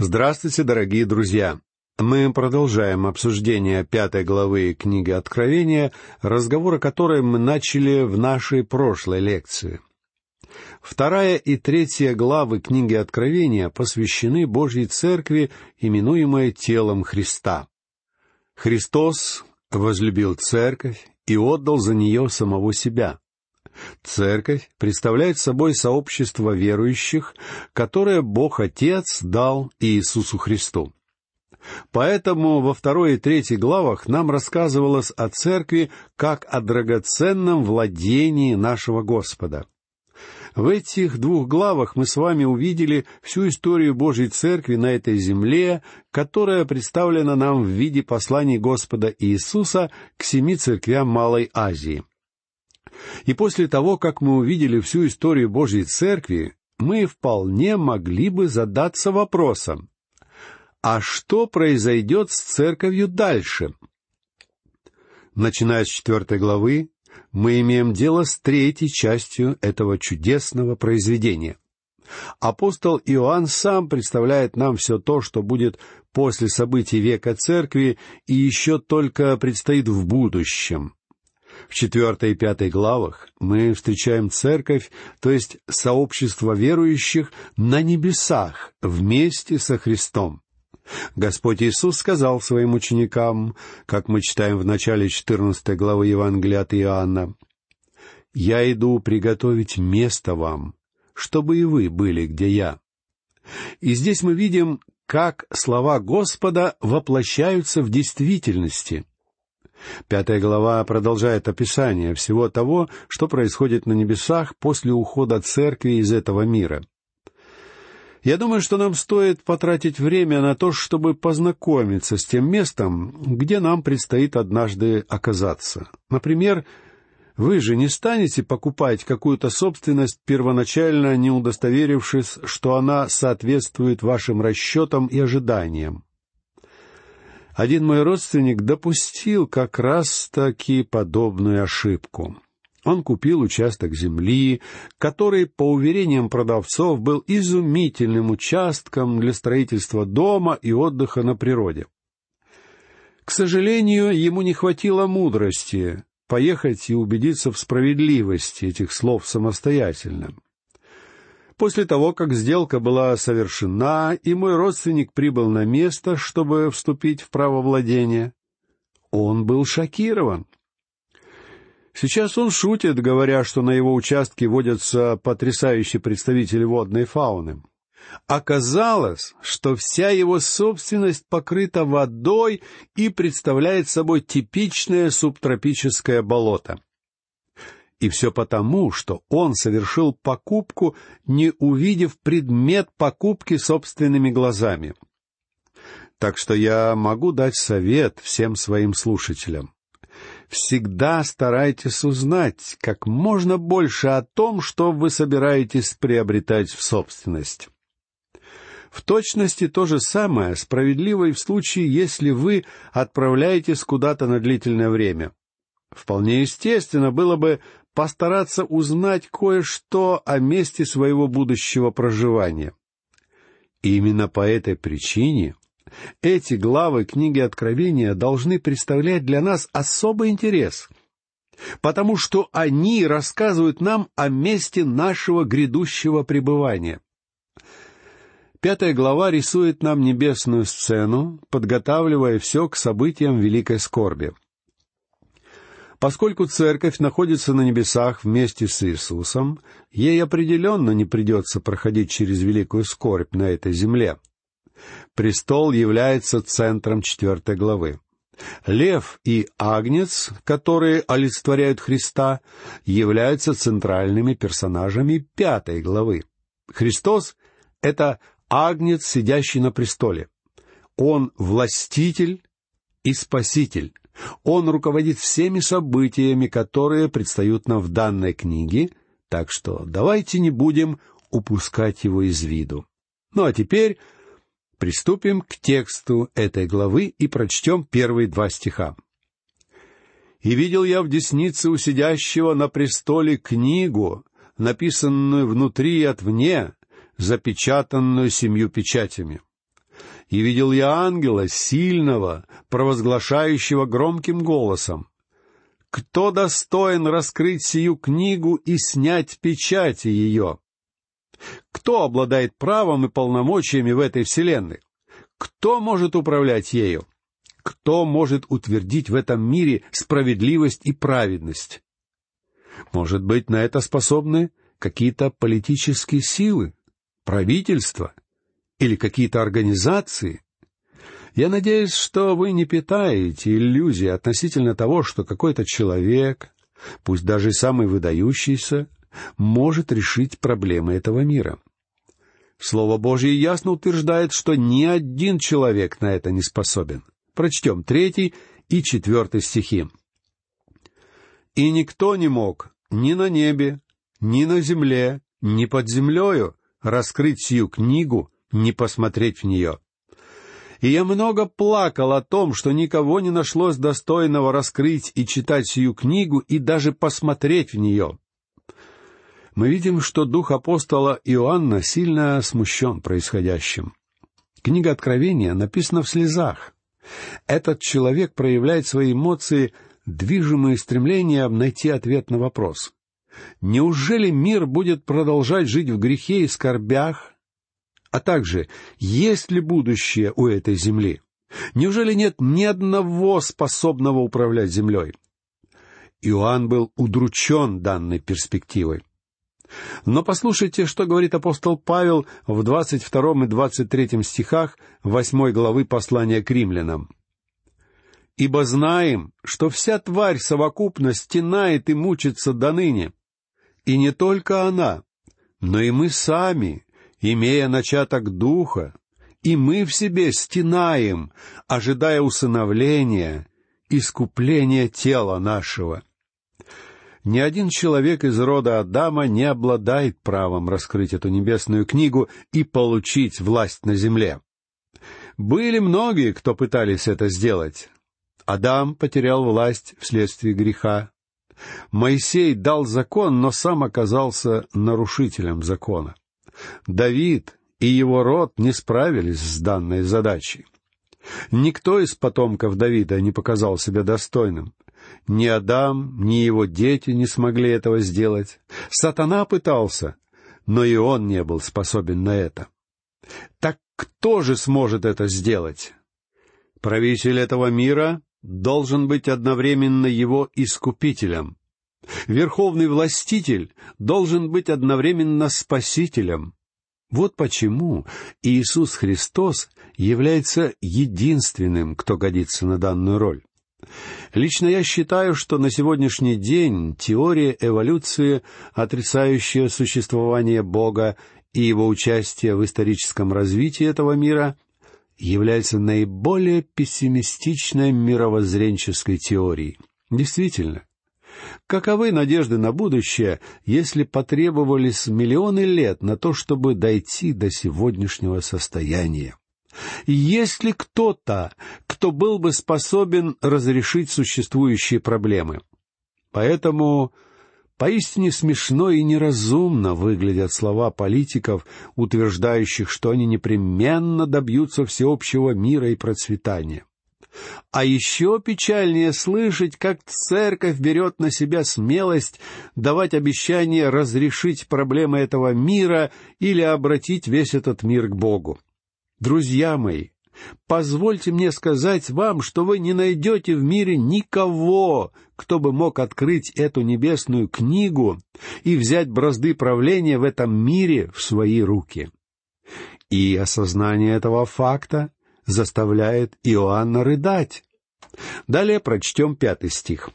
Здравствуйте, дорогие друзья! Мы продолжаем обсуждение пятой главы книги Откровения, разговор о которой мы начали в нашей прошлой лекции. Вторая и третья главы книги Откровения посвящены Божьей Церкви, именуемой телом Христа. Христос возлюбил Церковь и отдал за нее самого себя. Церковь представляет собой сообщество верующих, которое Бог Отец дал Иисусу Христу. Поэтому во второй и третьей главах нам рассказывалось о церкви как о драгоценном владении нашего Господа. В этих двух главах мы с вами увидели всю историю Божьей Церкви на этой земле, которая представлена нам в виде посланий Господа Иисуса к семи церквям Малой Азии. И после того, как мы увидели всю историю Божьей Церкви, мы вполне могли бы задаться вопросом, а что произойдет с церковью дальше? Начиная с четвертой главы, мы имеем дело с третьей частью этого чудесного произведения. Апостол Иоанн сам представляет нам все то, что будет после событий века церкви и еще только предстоит в будущем. В четвертой и пятой главах мы встречаем церковь, то есть сообщество верующих на небесах вместе со Христом. Господь Иисус сказал своим ученикам, как мы читаем в начале 14 главы Евангелия от Иоанна, «Я иду приготовить место вам, чтобы и вы были, где я». И здесь мы видим, как слова Господа воплощаются в действительности. Пятая глава продолжает описание всего того, что происходит на небесах после ухода церкви из этого мира. Я думаю, что нам стоит потратить время на то, чтобы познакомиться с тем местом, где нам предстоит однажды оказаться. Например, вы же не станете покупать какую-то собственность, первоначально не удостоверившись, что она соответствует вашим расчетам и ожиданиям. Один мой родственник допустил как раз-таки подобную ошибку. Он купил участок земли, который, по уверениям продавцов, был изумительным участком для строительства дома и отдыха на природе. К сожалению, ему не хватило мудрости поехать и убедиться в справедливости этих слов самостоятельно. После того, как сделка была совершена, и мой родственник прибыл на место, чтобы вступить в право владения, он был шокирован. Сейчас он шутит, говоря, что на его участке водятся потрясающие представители водной фауны. Оказалось, что вся его собственность покрыта водой и представляет собой типичное субтропическое болото. И все потому, что он совершил покупку, не увидев предмет покупки собственными глазами. Так что я могу дать совет всем своим слушателям. Всегда старайтесь узнать как можно больше о том, что вы собираетесь приобретать в собственность. В точности то же самое справедливо и в случае, если вы отправляетесь куда-то на длительное время. Вполне естественно было бы постараться узнать кое-что о месте своего будущего проживания. И именно по этой причине эти главы книги Откровения должны представлять для нас особый интерес, потому что они рассказывают нам о месте нашего грядущего пребывания. Пятая глава рисует нам небесную сцену, подготавливая все к событиям великой скорби — Поскольку церковь находится на небесах вместе с Иисусом, ей определенно не придется проходить через великую скорбь на этой земле. Престол является центром четвертой главы. Лев и Агнец, которые олицетворяют Христа, являются центральными персонажами пятой главы. Христос — это Агнец, сидящий на престоле. Он властитель и спаситель. Он руководит всеми событиями, которые предстают нам в данной книге, так что давайте не будем упускать его из виду. Ну а теперь приступим к тексту этой главы и прочтем первые два стиха. «И видел я в деснице у сидящего на престоле книгу, написанную внутри и отвне, запечатанную семью печатями. И видел я ангела, сильного, провозглашающего громким голосом. Кто достоин раскрыть сию книгу и снять печати ее? Кто обладает правом и полномочиями в этой вселенной? Кто может управлять ею? Кто может утвердить в этом мире справедливость и праведность? Может быть, на это способны какие-то политические силы, правительство или какие-то организации? Я надеюсь, что вы не питаете иллюзии относительно того, что какой-то человек, пусть даже самый выдающийся, может решить проблемы этого мира. Слово Божье ясно утверждает, что ни один человек на это не способен. Прочтем третий и четвертый стихи. «И никто не мог ни на небе, ни на земле, ни под землею раскрыть сию книгу, не посмотреть в нее. И я много плакал о том, что никого не нашлось достойного раскрыть и читать сию книгу и даже посмотреть в нее. Мы видим, что дух апостола Иоанна сильно смущен происходящим. Книга Откровения написана в слезах. Этот человек проявляет свои эмоции, движимые стремлением найти ответ на вопрос. Неужели мир будет продолжать жить в грехе и скорбях? А также, есть ли будущее у этой земли? Неужели нет ни одного способного управлять землей? Иоанн был удручен данной перспективой. Но послушайте, что говорит апостол Павел в 22 и 23 стихах 8 главы послания к римлянам. «Ибо знаем, что вся тварь совокупно стенает и мучится до ныне, и не только она, но и мы сами, имея начаток духа, и мы в себе стенаем, ожидая усыновления, искупления тела нашего. Ни один человек из рода Адама не обладает правом раскрыть эту небесную книгу и получить власть на земле. Были многие, кто пытались это сделать. Адам потерял власть вследствие греха. Моисей дал закон, но сам оказался нарушителем закона. Давид и его род не справились с данной задачей. Никто из потомков Давида не показал себя достойным. Ни Адам, ни его дети не смогли этого сделать. Сатана пытался, но и он не был способен на это. Так кто же сможет это сделать? Правитель этого мира должен быть одновременно его искупителем. Верховный властитель должен быть одновременно спасителем. Вот почему Иисус Христос является единственным, кто годится на данную роль. Лично я считаю, что на сегодняшний день теория эволюции, отрицающая существование Бога и его участие в историческом развитии этого мира, является наиболее пессимистичной мировоззренческой теорией. Действительно, каковы надежды на будущее, если потребовались миллионы лет на то, чтобы дойти до сегодняшнего состояния? Есть ли кто-то, кто был бы способен разрешить существующие проблемы? Поэтому Поистине смешно и неразумно выглядят слова политиков, утверждающих, что они непременно добьются всеобщего мира и процветания. А еще печальнее слышать, как церковь берет на себя смелость давать обещание разрешить проблемы этого мира или обратить весь этот мир к Богу. Друзья мои, Позвольте мне сказать вам, что вы не найдете в мире никого, кто бы мог открыть эту небесную книгу и взять бразды правления в этом мире в свои руки. И осознание этого факта заставляет Иоанна рыдать. Далее прочтем пятый стих.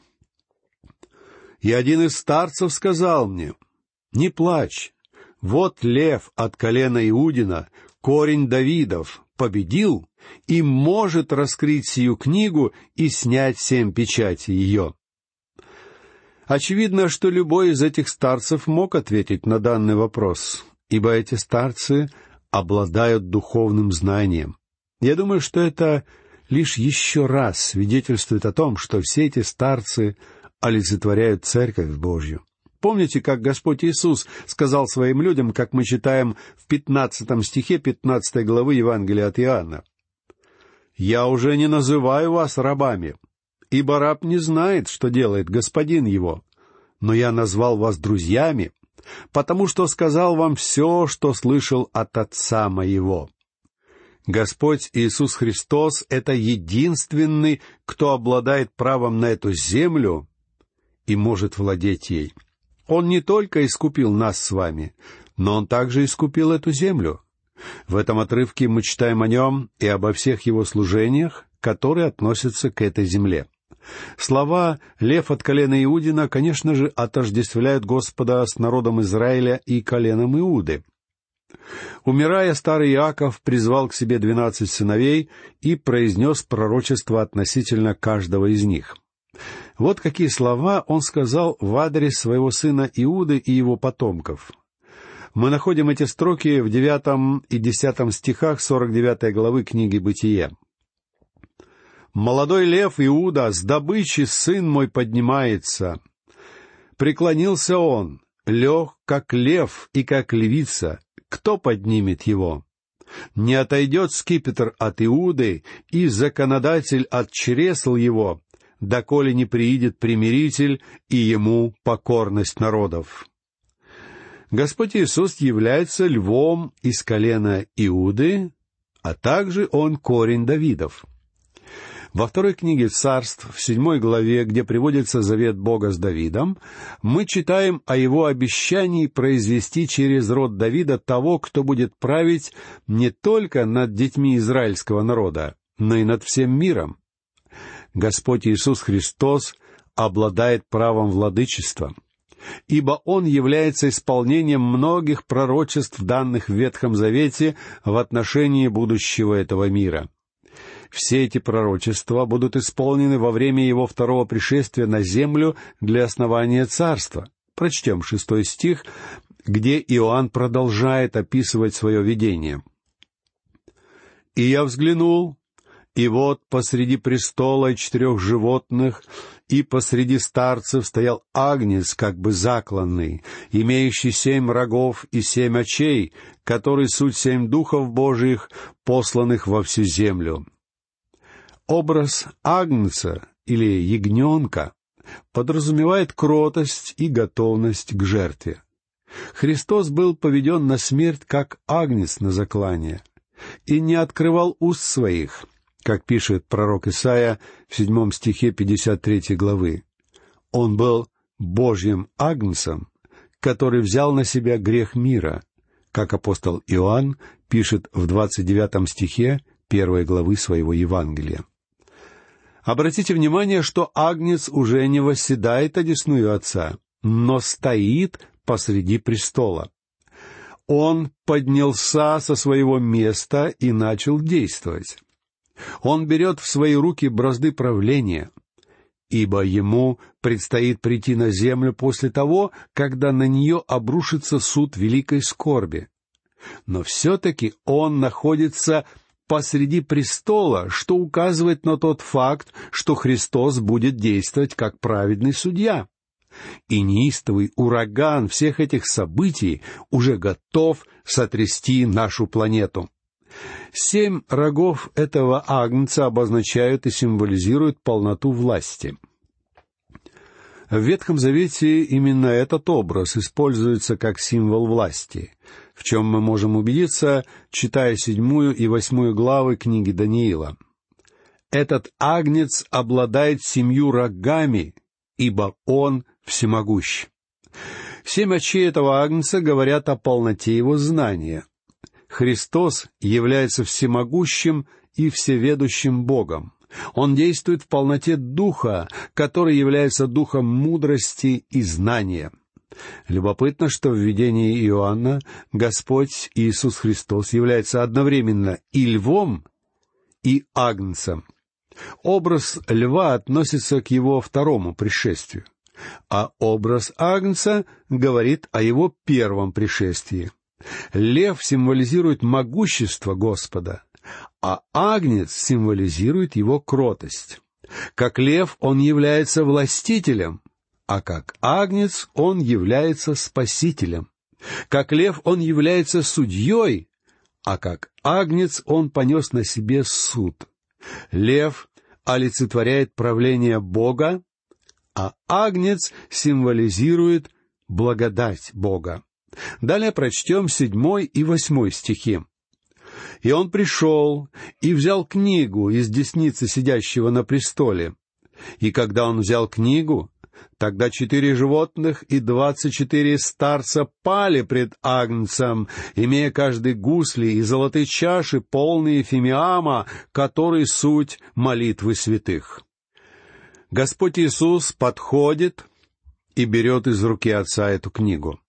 «И один из старцев сказал мне, «Не плачь, вот лев от колена Иудина, корень Давидов, победил и может раскрыть сию книгу и снять семь печатей ее. Очевидно, что любой из этих старцев мог ответить на данный вопрос, ибо эти старцы обладают духовным знанием. Я думаю, что это лишь еще раз свидетельствует о том, что все эти старцы олицетворяют Церковь Божью. Помните, как Господь Иисус сказал своим людям, как мы читаем в пятнадцатом стихе пятнадцатой главы Евангелия от Иоанна? «Я уже не называю вас рабами, ибо раб не знает, что делает господин его, но я назвал вас друзьями, потому что сказал вам все, что слышал от Отца моего». Господь Иисус Христос — это единственный, кто обладает правом на эту землю и может владеть ей. Он не только искупил нас с вами, но Он также искупил эту землю. В этом отрывке мы читаем о нем и обо всех его служениях, которые относятся к этой земле. Слова «лев от колена Иудина», конечно же, отождествляют Господа с народом Израиля и коленом Иуды. Умирая, старый Иаков призвал к себе двенадцать сыновей и произнес пророчество относительно каждого из них. Вот какие слова он сказал в адрес своего сына Иуды и его потомков. Мы находим эти строки в девятом и десятом стихах сорок девятой главы книги «Бытие». «Молодой лев Иуда, с добычи сын мой поднимается. Преклонился он, лег, как лев и как львица. Кто поднимет его? Не отойдет скипетр от Иуды, и законодатель от чресл его, доколе не приидет примиритель и ему покорность народов. Господь Иисус является львом из колена Иуды, а также он корень Давидов. Во второй книге царств, в седьмой главе, где приводится завет Бога с Давидом, мы читаем о его обещании произвести через род Давида того, кто будет править не только над детьми израильского народа, но и над всем миром. Господь Иисус Христос обладает правом владычества, ибо Он является исполнением многих пророчеств, данных в Ветхом Завете в отношении будущего этого мира. Все эти пророчества будут исполнены во время Его второго пришествия на землю для основания царства. Прочтем шестой стих, где Иоанн продолжает описывать свое видение. «И я взглянул, и вот посреди престола и четырех животных и посреди старцев стоял агнец, как бы закланный, имеющий семь рогов и семь очей, который суть семь духов Божиих, посланных во всю землю. Образ агнца или ягненка подразумевает кротость и готовность к жертве. Христос был поведен на смерть как агнец на заклание и не открывал уст своих — как пишет пророк Исаия в седьмом стихе 53 главы. Он был Божьим агнцем, который взял на себя грех мира, как апостол Иоанн пишет в двадцать девятом стихе первой главы своего Евангелия. Обратите внимание, что агнец уже не восседает одесную Отца, но стоит посреди престола. Он поднялся со своего места и начал действовать. Он берет в свои руки бразды правления, ибо ему предстоит прийти на землю после того, когда на нее обрушится суд великой скорби. Но все-таки он находится посреди престола, что указывает на тот факт, что Христос будет действовать как праведный судья. И неистовый ураган всех этих событий уже готов сотрясти нашу планету. Семь рогов этого агнца обозначают и символизируют полноту власти. В Ветхом Завете именно этот образ используется как символ власти, в чем мы можем убедиться, читая седьмую и восьмую главы книги Даниила. Этот агнец обладает семью рогами, ибо он всемогущ. Семь очей этого агнца говорят о полноте его знания, Христос является всемогущим и всеведущим Богом. Он действует в полноте Духа, который является Духом мудрости и знания. Любопытно, что в видении Иоанна Господь Иисус Христос является одновременно и львом, и агнцем. Образ льва относится к его второму пришествию, а образ агнца говорит о его первом пришествии — Лев символизирует могущество Господа, а агнец символизирует его кротость. Как лев он является властителем, а как агнец он является спасителем. Как лев он является судьей, а как агнец он понес на себе суд. Лев олицетворяет правление Бога, а агнец символизирует благодать Бога. Далее прочтем седьмой и восьмой стихи. «И он пришел и взял книгу из десницы сидящего на престоле. И когда он взял книгу, Тогда четыре животных и двадцать четыре старца пали пред Агнцем, имея каждый гусли и золотые чаши, полные фимиама, который суть молитвы святых. Господь Иисус подходит и берет из руки Отца эту книгу.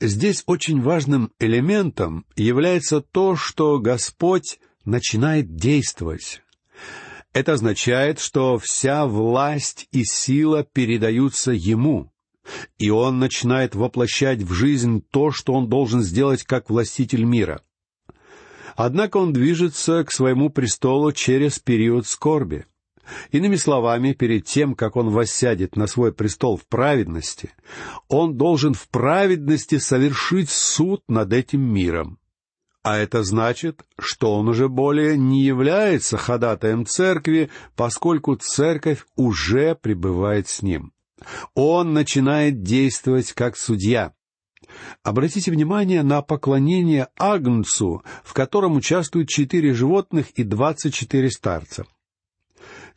Здесь очень важным элементом является то, что Господь начинает действовать. Это означает, что вся власть и сила передаются Ему, и Он начинает воплощать в жизнь то, что Он должен сделать как властитель мира. Однако Он движется к своему престолу через период скорби. Иными словами, перед тем, как он воссядет на свой престол в праведности, он должен в праведности совершить суд над этим миром. А это значит, что он уже более не является ходатаем церкви, поскольку церковь уже пребывает с ним. Он начинает действовать как судья. Обратите внимание на поклонение Агнцу, в котором участвуют четыре животных и двадцать четыре старца.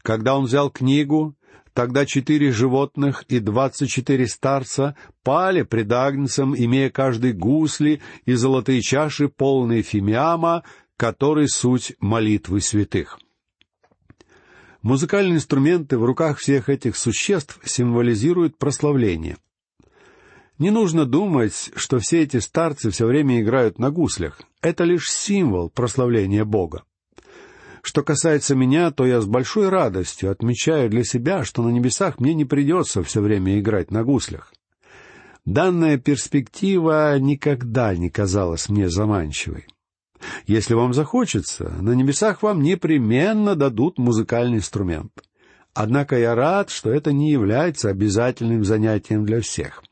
Когда он взял книгу, Тогда четыре животных и двадцать четыре старца пали пред Агнцем, имея каждый гусли и золотые чаши, полные фимиама, который суть молитвы святых. Музыкальные инструменты в руках всех этих существ символизируют прославление. Не нужно думать, что все эти старцы все время играют на гуслях. Это лишь символ прославления Бога. Что касается меня, то я с большой радостью отмечаю для себя, что на небесах мне не придется все время играть на гуслях. Данная перспектива никогда не казалась мне заманчивой. Если вам захочется, на небесах вам непременно дадут музыкальный инструмент. Однако я рад, что это не является обязательным занятием для всех.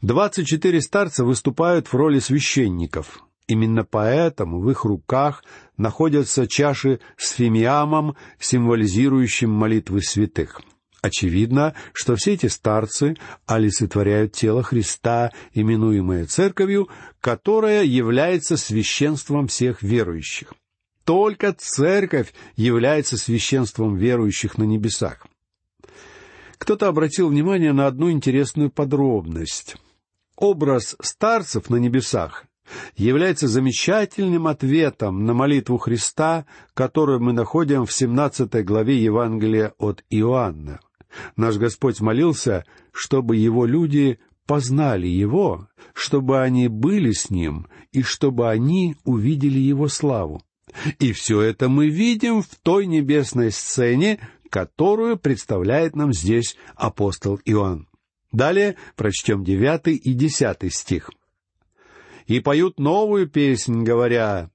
Двадцать четыре старца выступают в роли священников, Именно поэтому в их руках находятся чаши с фимиамом, символизирующим молитвы святых. Очевидно, что все эти старцы олицетворяют тело Христа, именуемое Церковью, которая является священством всех верующих. Только Церковь является священством верующих на небесах. Кто-то обратил внимание на одну интересную подробность. Образ старцев на небесах является замечательным ответом на молитву Христа, которую мы находим в 17 главе Евангелия от Иоанна. Наш Господь молился, чтобы Его люди познали Его, чтобы они были с Ним и чтобы они увидели Его славу. И все это мы видим в той небесной сцене, которую представляет нам здесь апостол Иоанн. Далее прочтем девятый и десятый стих и поют новую песнь, говоря,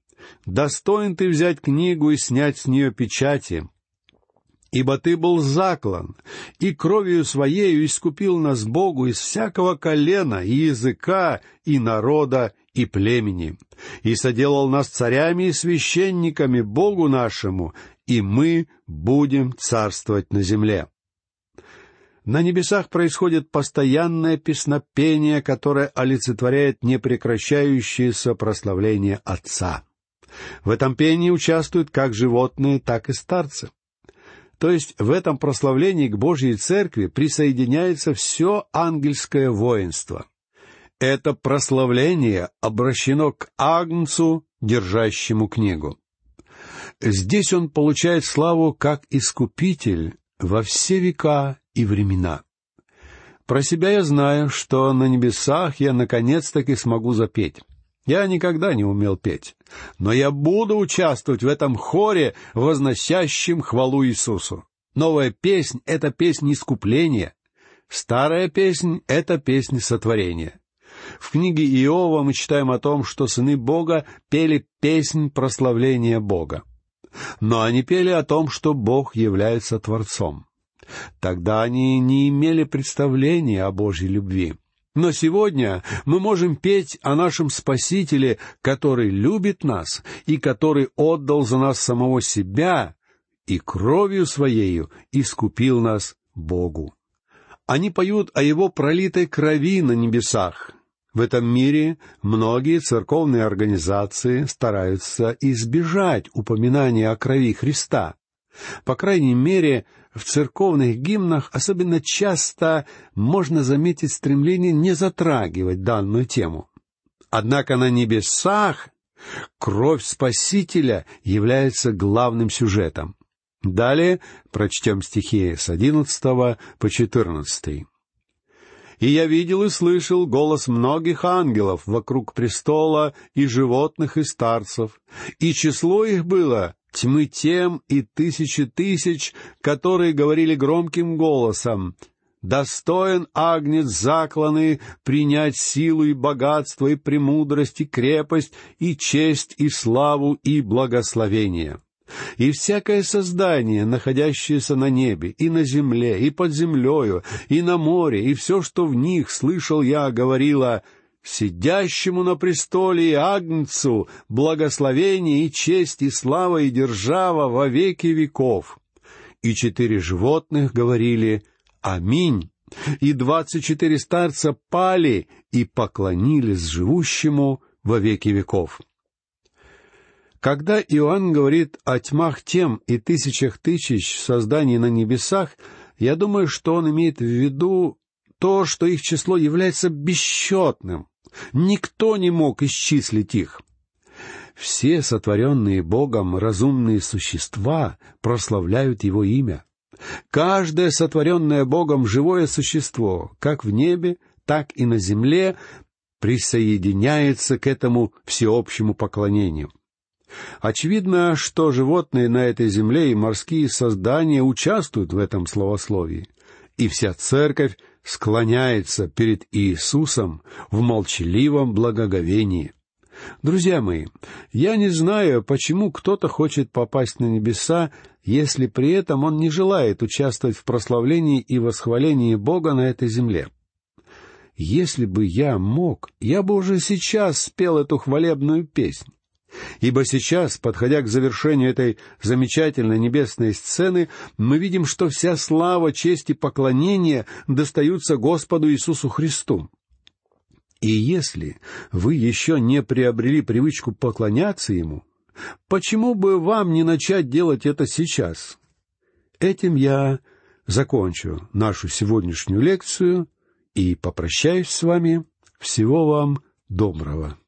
«Достоин ты взять книгу и снять с нее печати, ибо ты был заклан, и кровью своею искупил нас Богу из всякого колена, и языка, и народа, и племени, и соделал нас царями и священниками Богу нашему, и мы будем царствовать на земле. На небесах происходит постоянное песнопение, которое олицетворяет непрекращающееся прославление Отца. В этом пении участвуют как животные, так и старцы. То есть в этом прославлении к Божьей Церкви присоединяется все ангельское воинство. Это прославление обращено к Агнцу, держащему книгу. Здесь он получает славу как искупитель во все века и времена. Про себя я знаю, что на небесах я наконец-таки смогу запеть. Я никогда не умел петь, но я буду участвовать в этом хоре, возносящем хвалу Иисусу. Новая песнь — это песня искупления. Старая песнь — это песня сотворения. В книге Иова мы читаем о том, что сыны Бога пели песнь прославления Бога. Но они пели о том, что Бог является Творцом. Тогда они не имели представления о Божьей любви. Но сегодня мы можем петь о нашем Спасителе, который любит нас и который отдал за нас самого себя и кровью Своею искупил нас Богу. Они поют о Его пролитой крови на небесах. В этом мире многие церковные организации стараются избежать упоминания о крови Христа. По крайней мере, в церковных гимнах особенно часто можно заметить стремление не затрагивать данную тему. Однако на небесах кровь Спасителя является главным сюжетом. Далее прочтем стихи с одиннадцатого по четырнадцатый. «И я видел и слышал голос многих ангелов вокруг престола и животных и старцев, и число их было тьмы тем и тысячи тысяч, которые говорили громким голосом, «Достоин агнец закланы принять силу и богатство и премудрость и крепость и честь и славу и благословение». И всякое создание, находящееся на небе, и на земле, и под землею, и на море, и все, что в них, слышал я, говорила сидящему на престоле Агнцу, благословение и честь и слава и держава во веки веков. И четыре животных говорили «Аминь». И двадцать четыре старца пали и поклонились живущему во веки веков. Когда Иоанн говорит о тьмах тем и тысячах тысяч созданий на небесах, я думаю, что он имеет в виду то, что их число является бесчетным, Никто не мог исчислить их. Все сотворенные Богом разумные существа прославляют Его имя. Каждое сотворенное Богом живое существо, как в небе, так и на земле, присоединяется к этому всеобщему поклонению. Очевидно, что животные на этой земле и морские создания участвуют в этом словословии, и вся церковь склоняется перед Иисусом в молчаливом благоговении. Друзья мои, я не знаю, почему кто-то хочет попасть на небеса, если при этом он не желает участвовать в прославлении и восхвалении Бога на этой земле. Если бы я мог, я бы уже сейчас спел эту хвалебную песнь. Ибо сейчас, подходя к завершению этой замечательной небесной сцены, мы видим, что вся слава, честь и поклонение достаются Господу Иисусу Христу. И если вы еще не приобрели привычку поклоняться Ему, почему бы вам не начать делать это сейчас? Этим я закончу нашу сегодняшнюю лекцию и попрощаюсь с вами. Всего вам доброго.